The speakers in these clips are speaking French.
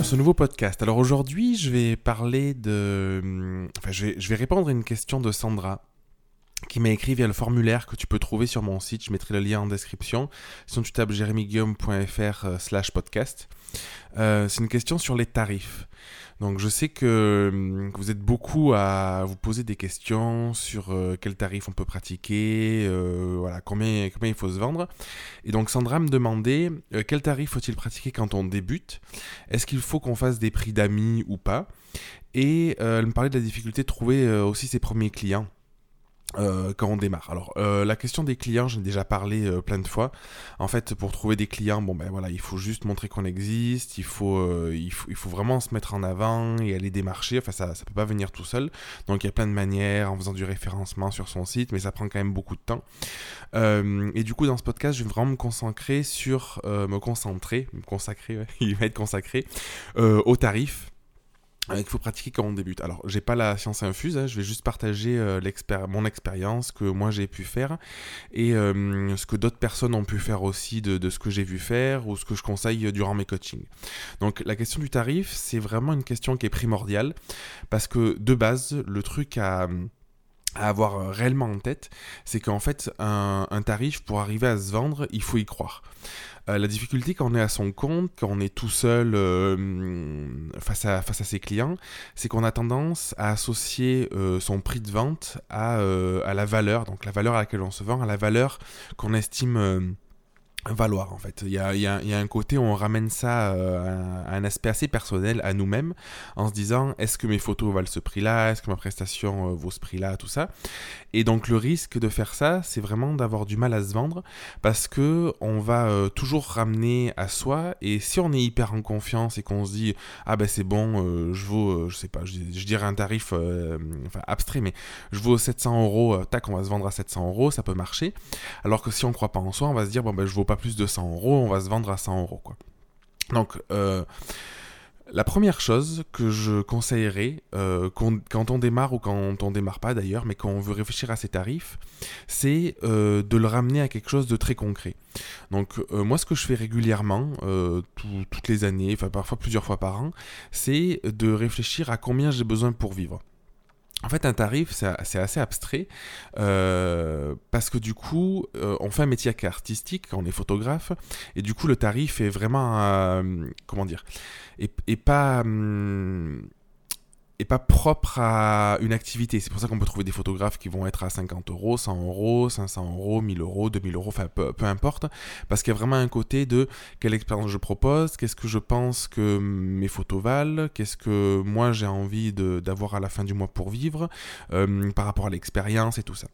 dans ce nouveau podcast. Alors aujourd'hui, je vais parler de. Enfin, je vais, répondre à une question de Sandra qui m'a écrit via le formulaire que tu peux trouver sur mon site. Je mettrai le lien en description. Sinon, tu tapes jérémyguillaume.fr euh, podcast. Euh, c'est une question sur les tarifs. Donc je sais que, hum, vous êtes beaucoup à vous poser des questions sur euh, quel tarif on peut pratiquer, euh, voilà, combien, combien il faut se vendre. Et donc Sandra me demandait euh, quel tarif faut-il pratiquer quand on débute? Est-ce qu'il faut qu'on fasse des prix d'amis ou pas? Et elle me parlait de la difficulté de trouver aussi ses premiers clients. Euh, quand on démarre. Alors euh, la question des clients, j'en ai déjà parlé euh, plein de fois. En fait, pour trouver des clients, bon ben voilà, il faut juste montrer qu'on existe, il faut, il faut, il faut vraiment se mettre en avant et aller démarcher. Enfin ça, ça peut pas venir tout seul. Donc il y a plein de manières en faisant du référencement sur son site, mais ça prend quand même beaucoup de temps. et du coup dans ce podcast, je vais vraiment me concentrer sur, me concentrer, me consacrer, il va être consacré aux tarifs qu'il faut pratiquer quand on débute. Alors, j'ai pas la science infuse, hein, je vais juste partager euh, mon expérience que moi j'ai pu faire et euh, ce que d'autres personnes ont pu faire aussi de, ce que j'ai vu faire ou ce que je conseille durant mes coachings. Donc, la question du tarif, c'est vraiment une question qui est primordiale parce que de base, le truc à avoir réellement en tête, c'est qu'en fait, un, tarif, pour arriver à se vendre, il faut y croire. Euh, la difficulté quand on est à son compte, quand on est tout seul euh, face, à, face à ses clients, c'est qu'on a tendance à associer euh, son prix de vente à, à, la valeur, donc la valeur à laquelle on se vend, à la valeur qu'on estime valoir en fait. Il y a, y a, un côté où on ramène ça euh, à un aspect assez personnel à nous-mêmes en se disant est-ce que mes photos valent ce prix-là, est-ce que ma prestation euh, vaut ce prix-là, tout ça. Et donc le risque de faire ça, c'est vraiment d'avoir du mal à se vendre parce que on va euh, toujours ramener à soi et si on est hyper en confiance et qu'on se dit ah ben c'est bon, je vaux, je sais pas, je, dirais un tarif enfin, abstrait mais je vaux 700 euros, tac on va se vendre à 700 euros, ça peut marcher. Alors que si on croit pas en soi, on va se dire bon ben je vaux pas plus de 100 euros, on va se vendre à 100 euros. Quoi. Donc, euh, la première chose que je conseillerais, euh, quand on démarre ou quand on démarre pas d'ailleurs, mais quand on veut réfléchir à ses tarifs, c'est euh, de le ramener à quelque chose de très concret. Donc moi ce que je fais régulièrement, toutes les années, enfin parfois plusieurs fois par an, c'est de réfléchir à combien j'ai besoin pour vivre. En fait, un tarif, c'est assez abstrait euh, parce que du coup, euh, on fait un métier artistique on est photographe et du coup, le tarif est vraiment, euh, comment dire, et, pas. Hum, et pas propre à une activité. C'est pour ça qu'on peut trouver des photographes qui vont être à 50 euros, 100 euros, 500 euros, 1000 euros, 2000 euros, enfin peu, importe, parce qu'il y a vraiment un côté de quelle expérience je propose, qu'est-ce que je pense que mes photos valent, qu'est-ce que moi j'ai envie d'avoir à la fin du mois pour vivre, euh, par rapport à l'expérience et tout ça.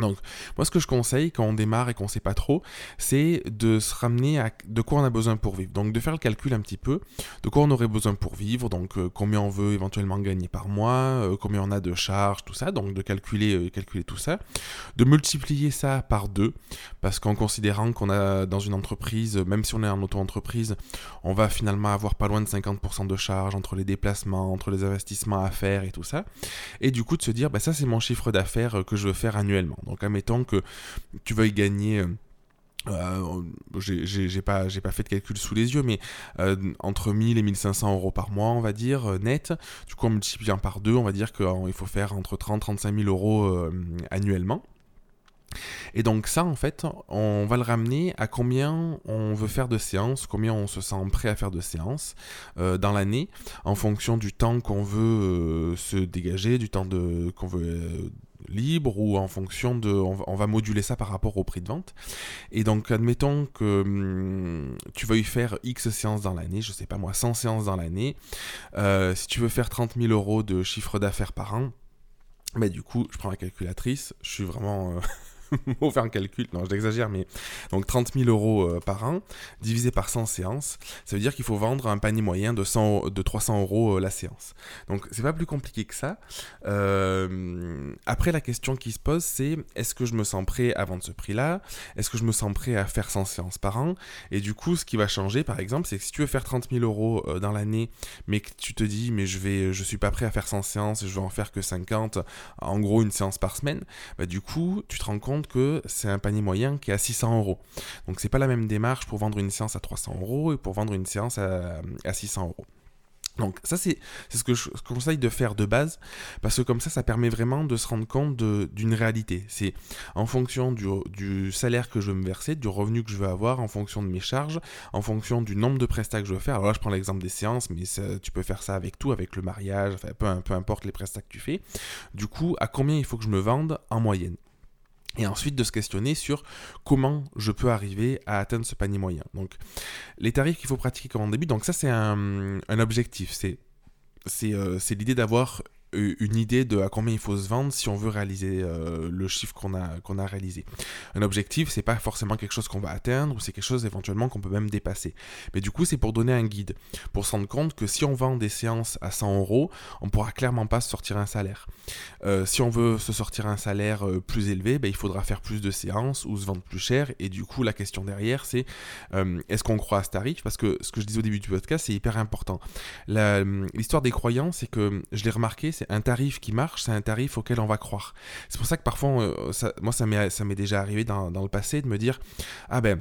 Donc, moi, ce que je conseille quand on démarre et qu'on ne sait pas trop, c'est de se ramener à de quoi on a besoin pour vivre. Donc, de faire le calcul un petit peu de quoi on aurait besoin pour vivre, donc euh, combien on veut éventuellement gagner par mois, euh, combien on a de charges, tout ça. Donc, de calculer, euh, calculer tout ça, de multiplier ça par deux, parce qu'en considérant qu'on a dans une entreprise, même si on est en auto-entreprise, on va finalement avoir pas loin de 50% de charges entre les déplacements, entre les investissements à faire et tout ça. Et du coup, de se dire, bah, ça, c'est mon chiffre d'affaires que je veux faire annuellement. Donc admettons que tu veuilles gagner... Euh, euh j'ai pas, fait de calcul sous les yeux, mais euh, entre 1000 et 1500 euros par mois, on va dire, euh, net. Du coup, en multipliant par deux, on va dire qu'il faut faire entre 30 et 35 000 euros annuellement. Et donc ça, en fait, on va le ramener à combien on veut faire de séances, combien on se sent prêt à faire de séances dans l'année, en fonction du temps qu'on veut se dégager, du temps qu'on veut libre ou en fonction de... On va, moduler ça par rapport au prix de vente. Et donc, admettons que hum, tu veuilles faire X séances dans l'année, je sais pas moi, 100 séances dans l'année. Euh, si tu veux faire 30 000 euros de chiffre d'affaires par an, bah, du coup, je prends la calculatrice, je suis vraiment... Euh, faut faire un calcul, non, j'exagère, mais donc 30 000 euros euh, par an, divisé par 100 séances, ça veut dire qu'il faut vendre un panier moyen de, 100, de 300 euros euh, la séance. Donc c'est pas plus compliqué que ça. Euh, après, la question qui se pose, c'est est-ce que je me sens prêt à vendre ce prix-là? Est-ce que je me sens prêt à faire 100 séances par an? Et du coup, ce qui va changer, par exemple, c'est que si tu veux faire 30 000 euros dans l'année, mais que tu te dis, mais je vais, je suis pas prêt à faire 100 séances, je vais en faire que 50, en gros une séance par semaine, bah, du coup, tu te rends compte que c'est un panier moyen qui est à 600 euros. Donc c'est pas la même démarche pour vendre une séance à 300 euros et pour vendre une séance à, 600 euros. Donc ça c'est ce que je conseille de faire de base parce que comme ça ça permet vraiment de se rendre compte d'une réalité. C'est en fonction du, salaire que je veux me verser, du revenu que je veux avoir, en fonction de mes charges, en fonction du nombre de prestats que je veux faire. Alors là je prends l'exemple des séances mais tu peux faire ça avec tout, avec le mariage, enfin, peu, peu importe les prestats que tu fais. Du coup à combien il faut que je me vende en moyenne? Et ensuite de se questionner sur comment je peux arriver à atteindre ce panier moyen. Donc les tarifs qu'il faut pratiquer comme en début, donc ça c'est un, objectif, euh, c'est l'idée d'avoir une idée de à combien il faut se vendre si on veut réaliser euh, le chiffre qu'on a, a réalisé. Un objectif, c'est pas forcément quelque chose qu'on va atteindre ou c'est quelque chose éventuellement qu'on peut même dépasser. Mais du coup, c'est pour donner un guide, pour se rendre compte que si on vend des séances à 100 euros, on pourra clairement pas se sortir un salaire. Euh, si on veut se sortir un salaire euh, plus élevé, ben, il faudra faire plus de séances ou se vendre plus cher. Et du coup, la question derrière, c'est est-ce qu'on croit à ce tarif? Parce que ce que je disais au début du podcast, c'est hyper important. L'histoire des croyants, c'est que je l'ai remarqué, c'est un tarif qui marche, c'est un tarif auquel on va croire. C'est pour ça que parfois, euh, moi, ça m'est déjà arrivé dans, dans, le passé de me dire, ah ben,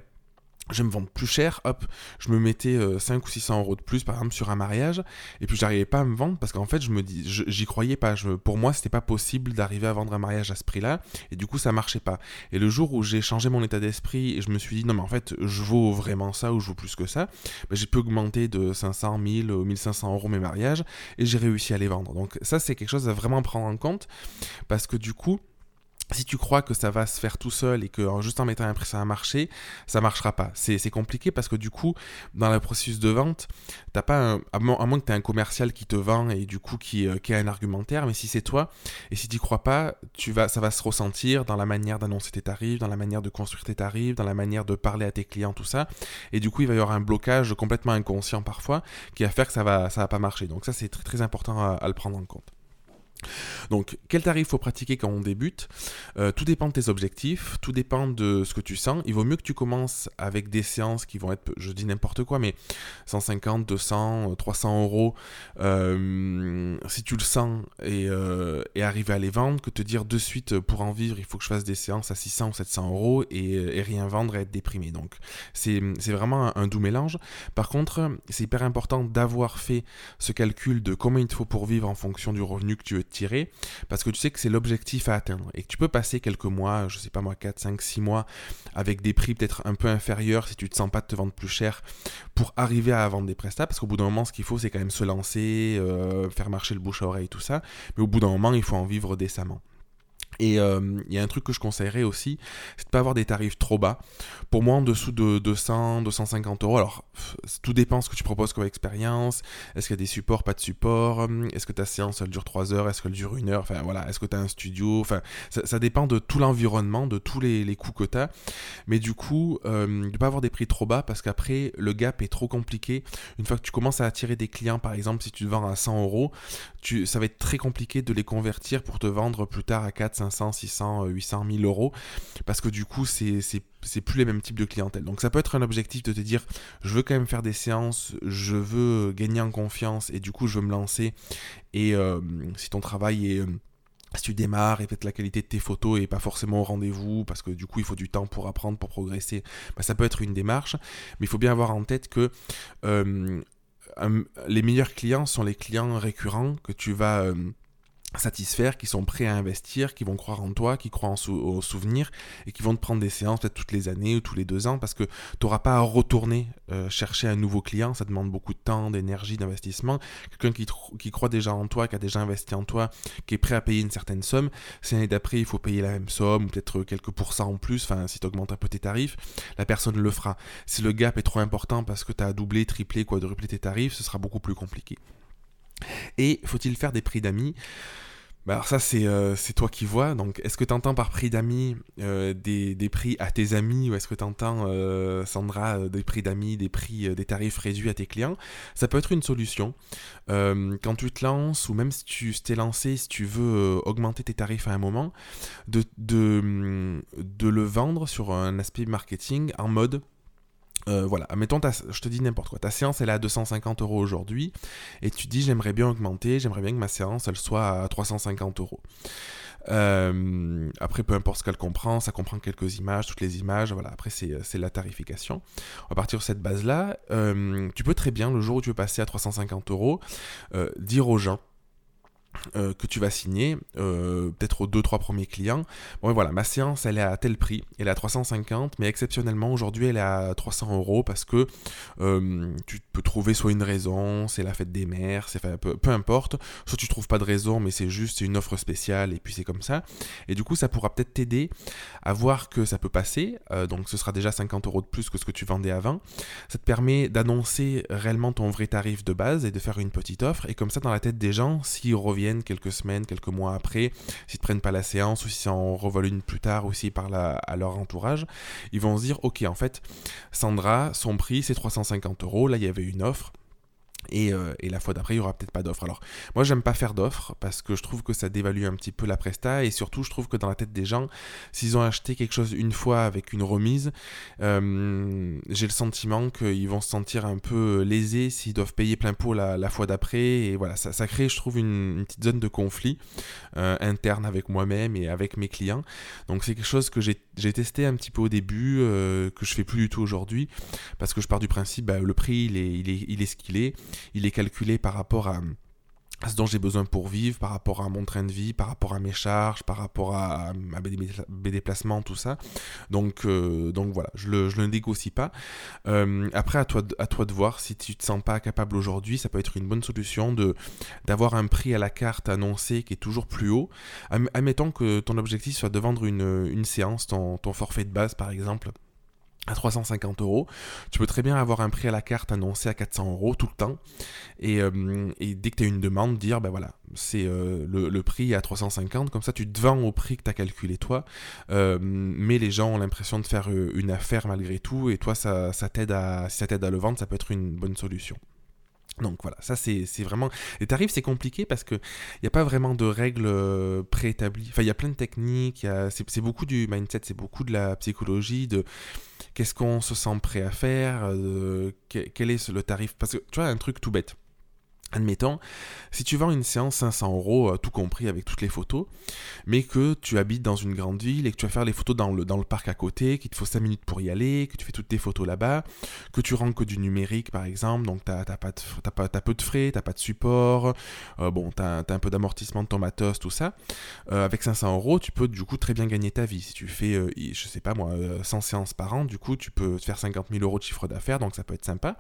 je me vendre plus cher, hop, je me mettais 5 euh, ou 600 euros de plus par exemple sur un mariage, et puis j'arrivais pas à me vendre parce qu'en fait je me dis, j'y croyais pas, pour moi c'était pas possible d'arriver à vendre un mariage à ce prix-là, et du coup ça marchait pas. Et le jour où j'ai changé mon état d'esprit et je me suis dit non mais en fait je vaux vraiment ça ou je vaux plus que ça, ben, j'ai pu augmenter de 500, 1000, 1500 euros mes mariages et j'ai réussi à les vendre. Donc ça c'est quelque chose à vraiment prendre en compte parce que du coup si tu crois que ça va se faire tout seul et que juste en mettant un prix sur un marché, ça marchera pas. C'est compliqué parce que du coup, dans le processus de vente, t'as pas à, moins que tu aies un commercial qui te vend et du coup qui, euh, qui a un argumentaire, mais si c'est toi et si tu crois pas, tu vas, ça va se ressentir dans la manière d'annoncer tes tarifs, dans la manière de construire tes tarifs, dans la manière de parler à tes clients, tout ça. Et du coup, il va y avoir un blocage complètement inconscient parfois qui va faire que ça va, ça va pas marcher. Donc ça, c'est très important à le prendre en compte. Donc, quel tarif faut pratiquer quand on débute? Euh, Tout dépend de tes objectifs, tout dépend de ce que tu sens. Il vaut mieux que tu commences avec des séances qui vont être, je dis n'importe quoi, mais 150, 200, 300 euros euh, si tu le sens et, euh, arriver à les vendre, que te dire de suite pour en vivre, il faut que je fasse des séances à 600 ou 700 euros et, rien vendre et être déprimé. Donc, c'est vraiment un, un doux mélange. Par contre, c'est hyper important d'avoir fait ce calcul de combien il te faut pour vivre en fonction du revenu que tu tirer parce que tu sais que c'est l'objectif à atteindre. Et que tu peux passer quelques mois, je sais pas moi, 4, 5, 6 mois avec des prix peut-être un peu inférieurs si tu te sens pas de te vendre plus cher pour arriver à vendre des prestats. Parce qu'au bout d'un moment ce qu'il faut c'est quand même se lancer, euh, faire marcher le bouche à oreille tout ça, mais au bout d'un moment il faut en vivre décemment. Et euh, il y a un truc que je conseillerais aussi, c'est de pas avoir des tarifs trop bas. Pour moi, en dessous de 200, 250 euros, alors tout dépend ce que tu proposes comme expérience. Est-ce qu'il y a des supports, pas de supports? Est-ce que ta séance elle dure 3 heures? Est-ce qu'elle dure 1 heure? Enfin voilà, est-ce que tu as un studio? Enfin, ça, dépend de tout l'environnement, de tous les, coûts que tu as. Mais du coup, euh, de pas avoir des prix trop bas parce qu'après, le gap est trop compliqué. Une fois que tu commences à attirer des clients, par exemple, si tu te vends à 100 euros, ça va être très compliqué de les convertir pour te vendre plus tard à 4, 500, 600, 800, 1000 euros, parce que du coup, c'est plus les mêmes types de clientèle. Donc ça peut être un objectif de te dire, je veux quand même faire des séances, je veux gagner en confiance, et du coup, je veux me lancer. Et euh, si ton travail est... Euh, si tu démarres et peut-être la qualité de tes photos est pas forcément au rendez-vous parce que du coup il faut du temps pour apprendre, pour progresser, bah, ça peut être une démarche, mais il faut bien avoir en tête que euh, les meilleurs clients sont les clients récurrents que tu vas satisfaire, qui sont prêts à investir, qui vont croire en toi, qui croient en au souvenir et qui vont te prendre des séances peut-être toutes les années ou tous les deux ans parce que tu n'auras pas à retourner euh, chercher un nouveau client, ça demande beaucoup de temps, d'énergie, d'investissement. Quelqu'un qui, qui croit déjà en toi, qui a déjà investi en toi, qui est prêt à payer une certaine somme, si l'année d'après il faut payer la même somme ou peut-être quelques pourcents en plus, enfin si tu augmentes un peu tes tarifs, la personne le fera. Si le gap est trop important parce que tu as doublé, triplé, quadruplé tes tarifs, ce sera beaucoup plus compliqué. Et faut-il faire des prix d'amis? Bah alors ça euh, c'est toi qui vois, donc est-ce que tu entends par prix d'amis euh, des, prix à tes amis ou est-ce que tu entends euh, Sandra des prix d'amis, des prix, des tarifs réduits à tes clients? Ça peut être une solution. quand tu te lances ou même si tu t'es lancé, si tu veux augmenter tes tarifs à un moment, de, de, de le vendre sur un aspect marketing en mode euh, voilà, admettons, je te dis n'importe quoi, ta séance elle est à 250 euros aujourd'hui, et tu dis j'aimerais bien augmenter, j'aimerais bien que ma séance elle soit à 350 euros. après, peu importe ce qu'elle comprend, ça comprend quelques images, toutes les images, voilà, après c'est la tarification. À partir de cette base-là, tu peux très bien, le jour où tu veux passer à 350 euros, dire aux gens, euh, que tu vas signer, euh, peut-être aux 2-3 premiers clients. Bon, voilà, ma séance, elle est à tel prix, elle est à 350, mais exceptionnellement, aujourd'hui, elle est à 300 euros parce que euh, tu peux trouver soit une raison, c'est la fête des mères, c'est peu, peu, importe, soit tu trouves pas de raison, mais c'est juste une offre spéciale et puis c'est comme ça. Et du coup, ça pourra peut-être t'aider à voir que ça peut passer, donc ce sera déjà 50 euros de plus que ce que tu vendais avant. Ça te permet d'annoncer réellement ton vrai tarif de base et de faire une petite offre, et comme ça, dans la tête des gens, s'ils reviennent quelques semaines, quelques mois après, s'ils ne prennent pas la séance ou s'ils en revolent une plus tard aussi par à leur entourage, ils vont se dire ok en fait Sandra son prix c'est 350 euros, là il y avait une offre, euh, et, la fois d'après, il y aura peut-être pas d'offre. Alors, moi, j'aime pas faire d'offres parce que je trouve que ça dévalue un petit peu la presta et surtout, je trouve que dans la tête des gens, s'ils ont acheté quelque chose une fois avec une remise, euh, j'ai le sentiment qu'ils vont se sentir un peu lésés s'ils doivent payer plein pot la, fois d'après. Et voilà, ça, ça, crée, je trouve, une, petite zone de conflit euh, interne avec moi-même et avec mes clients. Donc, c'est quelque chose que j'ai testé un petit peu au début, que je fais plus du tout aujourd'hui parce que je pars du principe, bah, le prix, il est, il est, il est ce qu'il est il est calculé par rapport à, ce dont j'ai besoin pour vivre, par rapport à mon train de vie, par rapport à mes charges, par rapport à, mes déplacements, tout ça. Donc, euh, donc voilà, je le, le négocie pas. Euh, après, à toi, de, à toi de voir si tu te sens pas capable aujourd'hui, ça peut être une bonne solution de d'avoir un prix à la carte annoncé qui est toujours plus haut. Admettons que ton objectif soit de vendre une, une séance, ton, ton forfait de base par exemple à 350 euros. Tu peux très bien avoir un prix à la carte annoncé à 400 euros tout le temps. Et, euh, dès que tu as une demande, dire, ben voilà, c'est euh, le, prix à 350, comme ça tu te vends au prix que tu as calculé toi. Euh, mais les gens ont l'impression de faire une affaire malgré tout, et toi, ça, ça t'aide à, si ça t'aide à le vendre, ça peut être une bonne solution. Donc voilà, ça c'est vraiment... Les tarifs c'est compliqué parce qu'il n'y a pas vraiment de règles préétablies. Enfin il y a plein de techniques, c'est beaucoup du mindset, c'est beaucoup de la psychologie, de qu'est-ce qu'on se sent prêt à faire, euh, quel est le tarif? Parce que tu vois, un truc tout bête. Admettons, si tu vends une séance 500 euros, euh, tout compris avec toutes les photos, mais que tu habites dans une grande ville et que tu vas faire les photos dans le, dans le parc à côté, qu'il te faut 5 minutes pour y aller, que tu fais toutes tes photos là-bas, que tu rends que du numérique par exemple, donc tu as, peu de frais, tu pas de support, euh, bon, tu as, un peu d'amortissement de ton matos, tout ça, euh, avec 500 euros, tu peux du coup très bien gagner ta vie. Si tu fais, je sais pas moi, 100 séances par an, du coup tu peux faire 50 000 euros de chiffre d'affaires, donc ça peut être sympa.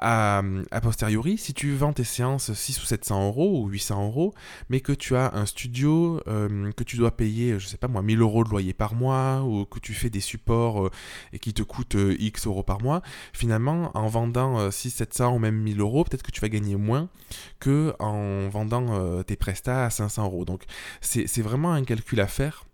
A posteriori, si tu vends tes séances 6 ou 700 euros ou 800 euros, mais que tu as un studio euh, que tu dois payer, je sais pas moi, 1000 euros de loyer par mois, ou que tu fais des supports euh, et qui te coûtent euh, X euros par mois, finalement, en vendant 6, 700 ou même 1000 euros, peut-être que tu vas gagner moins que en vendant tes prestats à 500 euros. Donc, c'est vraiment un calcul à faire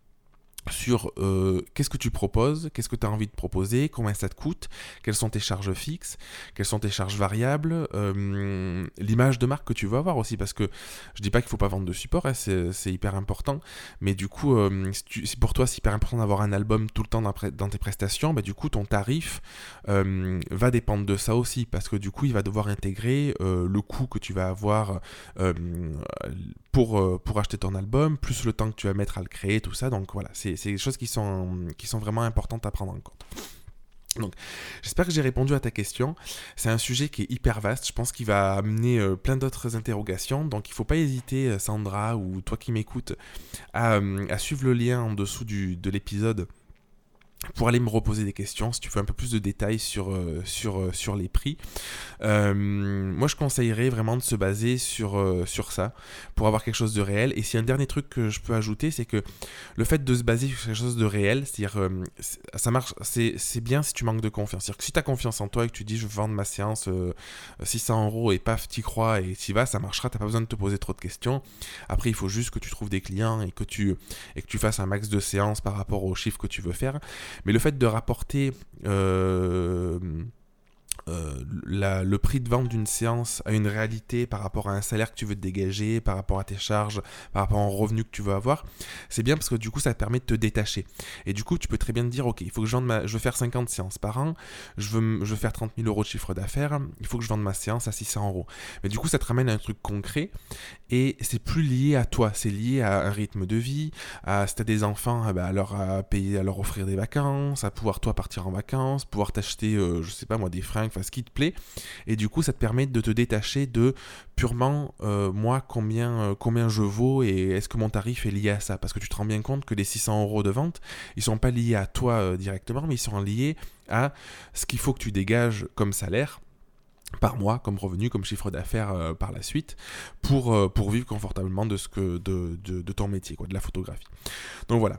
sur euh, qu'est-ce que tu proposes, qu'est-ce que tu as envie de proposer, combien ça te coûte, quelles sont tes charges fixes, quelles sont tes charges variables, euh, l'image de marque que tu veux avoir aussi, parce que je dis pas qu'il faut pas vendre de support, hein, c'est hyper important, mais du coup, euh, si, pour toi c'est hyper important d'avoir un album tout le temps dans, tes prestations, bah, du coup ton tarif va dépendre de ça aussi, parce que du coup il va devoir intégrer le coût que tu vas avoir pour, pour acheter ton album, plus le temps que tu vas mettre à le créer, tout ça, donc voilà, c'est des choses qui sont, qui sont vraiment importantes à prendre en compte. Donc, j'espère que j'ai répondu à ta question. C'est un sujet qui est hyper vaste. Je pense qu'il va amener euh, plein d'autres interrogations. Donc, il ne faut pas hésiter, euh, Sandra, ou toi qui m'écoutes, à, euh, à, suivre le lien en dessous du, de l'épisode pour aller me reposer des questions, si tu veux un peu plus de détails sur, euh, sur, euh, sur les prix. Euh, moi, je conseillerais vraiment de se baser sur, sur ça pour avoir quelque chose de réel. Et si un dernier truc que je peux ajouter, c'est que le fait de se baser sur quelque chose de réel, c'est-à-dire, c'est bien si tu manques de confiance. C'est-à-dire que si tu as confiance en toi et que tu dis, je vendre ma séance 600 euros et paf, t'y crois et t'y vas, ça marchera, t'as pas besoin de te poser trop de questions. Après, il faut juste que tu trouves des clients et que tu, et que tu fasses un max de séances par rapport aux chiffres que tu veux faire. Mais le fait de rapporter euh, le prix de vente d'une séance à une réalité par rapport à un salaire que tu veux te dégager, par rapport à tes charges, par rapport au revenu que tu veux avoir, c'est bien parce que du coup ça te permet de te détacher. Et du coup tu peux très bien te dire ok, il faut que je vende ma... je veux faire 50 séances par an, je veux, je veux faire 30 000 euros de chiffre d'affaires, il faut que je vende ma séance à 600 euros. Mais du coup ça te ramène à un truc concret et c'est plus lié à toi, c'est lié à un rythme de vie, à si tu as des enfants, eh ben, à leur payer, à leur offrir des vacances, à pouvoir toi partir en vacances, pouvoir t'acheter, euh, je sais pas moi, des fringues ce qui te plaît. Et du coup, ça te permet de te détacher de purement euh, moi combien, euh, combien je vaux et est-ce que mon tarif est lié à ça? Parce que tu te rends bien compte que les 600 euros de vente, ils sont pas liés à toi euh, directement, mais ils sont liés à ce qu'il faut que tu dégages comme salaire par mois comme revenu, comme chiffre d'affaires par la suite, pour, vivre confortablement de, ce que, de ton métier, quoi, de la photographie. Donc voilà.